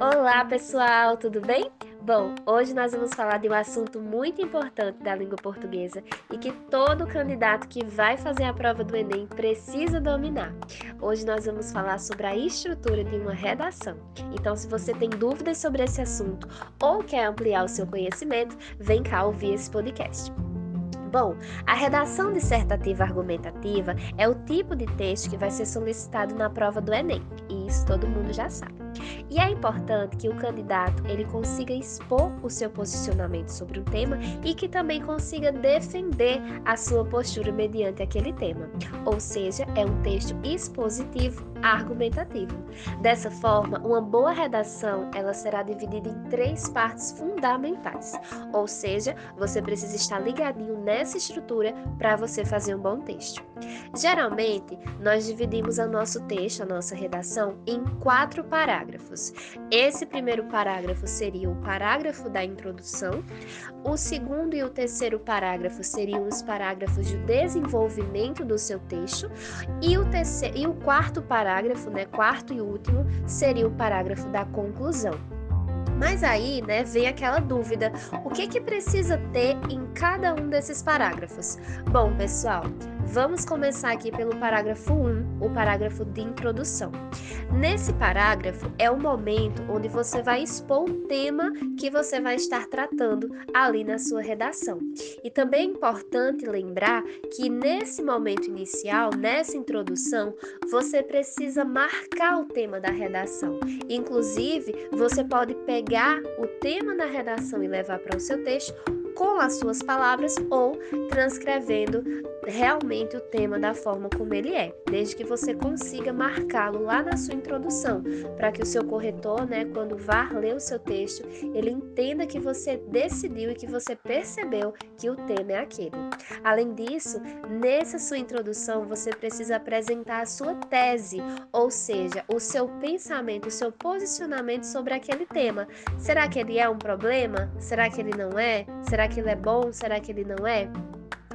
Olá, pessoal, tudo bem? Bom, hoje nós vamos falar de um assunto muito importante da língua portuguesa e que todo candidato que vai fazer a prova do Enem precisa dominar. Hoje nós vamos falar sobre a estrutura de uma redação. Então, se você tem dúvidas sobre esse assunto ou quer ampliar o seu conhecimento, vem cá ouvir esse podcast. Bom, a redação dissertativa argumentativa é o tipo de texto que vai ser solicitado na prova do Enem, e isso todo mundo já sabe. E é importante que o candidato ele consiga expor o seu posicionamento sobre um tema e que também consiga defender a sua postura mediante aquele tema. Ou seja, é um texto expositivo argumentativo. Dessa forma, uma boa redação ela será dividida em três partes fundamentais. Ou seja, você precisa estar ligadinho nessa estrutura para você fazer um bom texto. Geralmente, nós dividimos o nosso texto, a nossa redação, em quatro parágrafos. Esse primeiro parágrafo seria o parágrafo da introdução, o segundo e o terceiro parágrafo seriam os parágrafos de desenvolvimento do seu texto, e o, terceiro, e o quarto parágrafo, né, quarto e último, seria o parágrafo da conclusão. Mas aí, né, vem aquela dúvida: o que que precisa ter em cada um desses parágrafos? Bom, pessoal, Vamos começar aqui pelo parágrafo 1, o parágrafo de introdução. Nesse parágrafo é o momento onde você vai expor o tema que você vai estar tratando ali na sua redação. E também é importante lembrar que nesse momento inicial, nessa introdução, você precisa marcar o tema da redação. Inclusive, você pode pegar o tema da redação e levar para o seu texto com as suas palavras ou transcrevendo realmente o tema da forma como ele é, desde que você consiga marcá-lo lá na sua introdução, para que o seu corretor, né, quando vá ler o seu texto, ele entenda que você decidiu e que você percebeu que o tema é aquele. Além disso, nessa sua introdução, você precisa apresentar a sua tese, ou seja, o seu pensamento, o seu posicionamento sobre aquele tema. Será que ele é um problema? Será que ele não é? Será que ele é bom? Será que ele não é?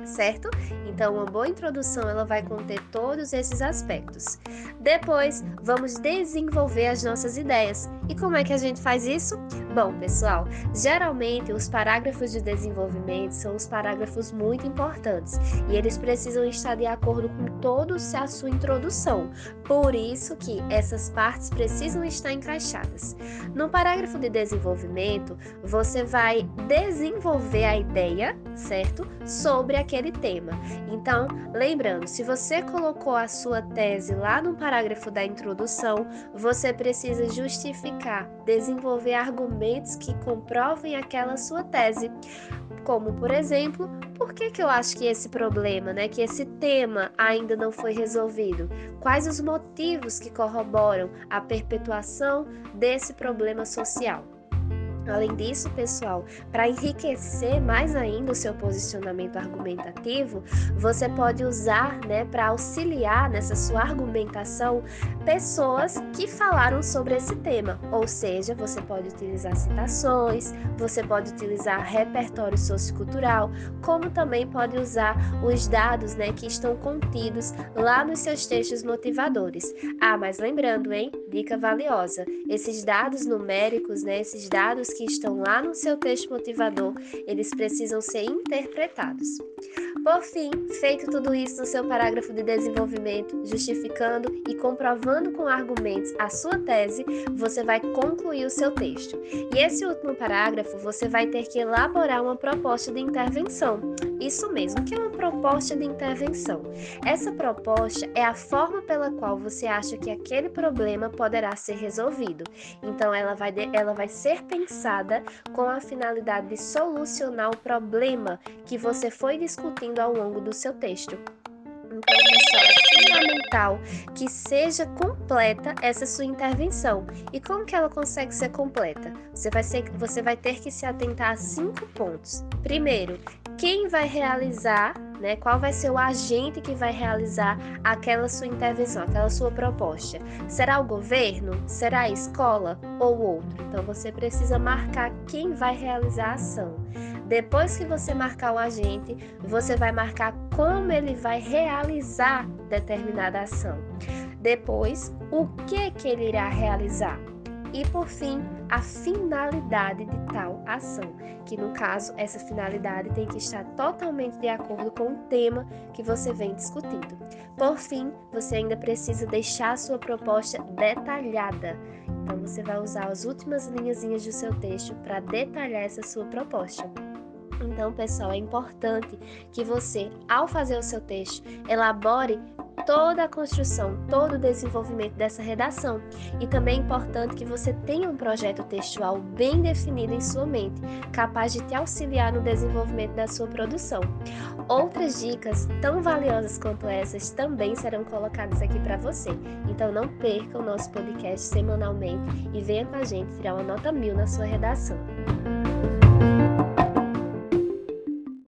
Certo? Então, uma boa introdução ela vai conter todos esses aspectos. Depois, vamos desenvolver as nossas ideias. E como é que a gente faz isso? Bom, pessoal, geralmente os parágrafos de desenvolvimento são os parágrafos muito importantes e eles precisam estar de acordo com toda a sua introdução. Por isso que essas partes precisam estar encaixadas. No parágrafo de desenvolvimento, você vai desenvolver a ideia, certo? Sobre aquele tema. Então, lembrando, se você colocou a sua tese lá no parágrafo da introdução, você precisa justificar, desenvolver argumentos que comprovem aquela sua tese. Como, por exemplo, por que, que eu acho que esse problema, né, que esse tema ainda não foi resolvido? Quais os motivos que corroboram a perpetuação desse problema social? Além disso, pessoal, para enriquecer mais ainda o seu posicionamento argumentativo, você pode usar, né, para auxiliar nessa sua argumentação, pessoas que falaram sobre esse tema. Ou seja, você pode utilizar citações, você pode utilizar repertório sociocultural, como também pode usar os dados, né, que estão contidos lá nos seus textos motivadores. Ah, mas lembrando, hein, dica valiosa, esses dados numéricos, né, esses dados que estão lá no seu texto motivador, eles precisam ser interpretados. Por fim, feito tudo isso no seu parágrafo de desenvolvimento, justificando e comprovando com argumentos a sua tese, você vai concluir o seu texto. E esse último parágrafo você vai ter que elaborar uma proposta de intervenção. Isso mesmo, o que é uma proposta de intervenção? Essa proposta é a forma pela qual você acha que aquele problema poderá ser resolvido. Então, ela vai, de, ela vai ser pensada com a finalidade de solucionar o problema que você foi discutindo ao longo do seu texto. Pessoal, é fundamental que seja completa essa sua intervenção. E como que ela consegue ser completa? Você vai, ser, você vai ter que se atentar a cinco pontos. Primeiro, quem vai realizar, né? Qual vai ser o agente que vai realizar aquela sua intervenção, aquela sua proposta? Será o governo? Será a escola ou outro? Então você precisa marcar quem vai realizar a ação. Depois que você marcar o agente, você vai marcar como ele vai realizar determinada ação. Depois, o que que ele irá realizar? E por fim, a finalidade de tal ação, que no caso essa finalidade tem que estar totalmente de acordo com o tema que você vem discutindo. Por fim, você ainda precisa deixar sua proposta detalhada. Então você vai usar as últimas linhazinhas do seu texto para detalhar essa sua proposta. Então, pessoal, é importante que você, ao fazer o seu texto, elabore toda a construção, todo o desenvolvimento dessa redação. E também é importante que você tenha um projeto textual bem definido em sua mente, capaz de te auxiliar no desenvolvimento da sua produção. Outras dicas tão valiosas quanto essas também serão colocadas aqui para você. Então não perca o nosso podcast semanalmente e venha com a gente tirar uma nota mil na sua redação.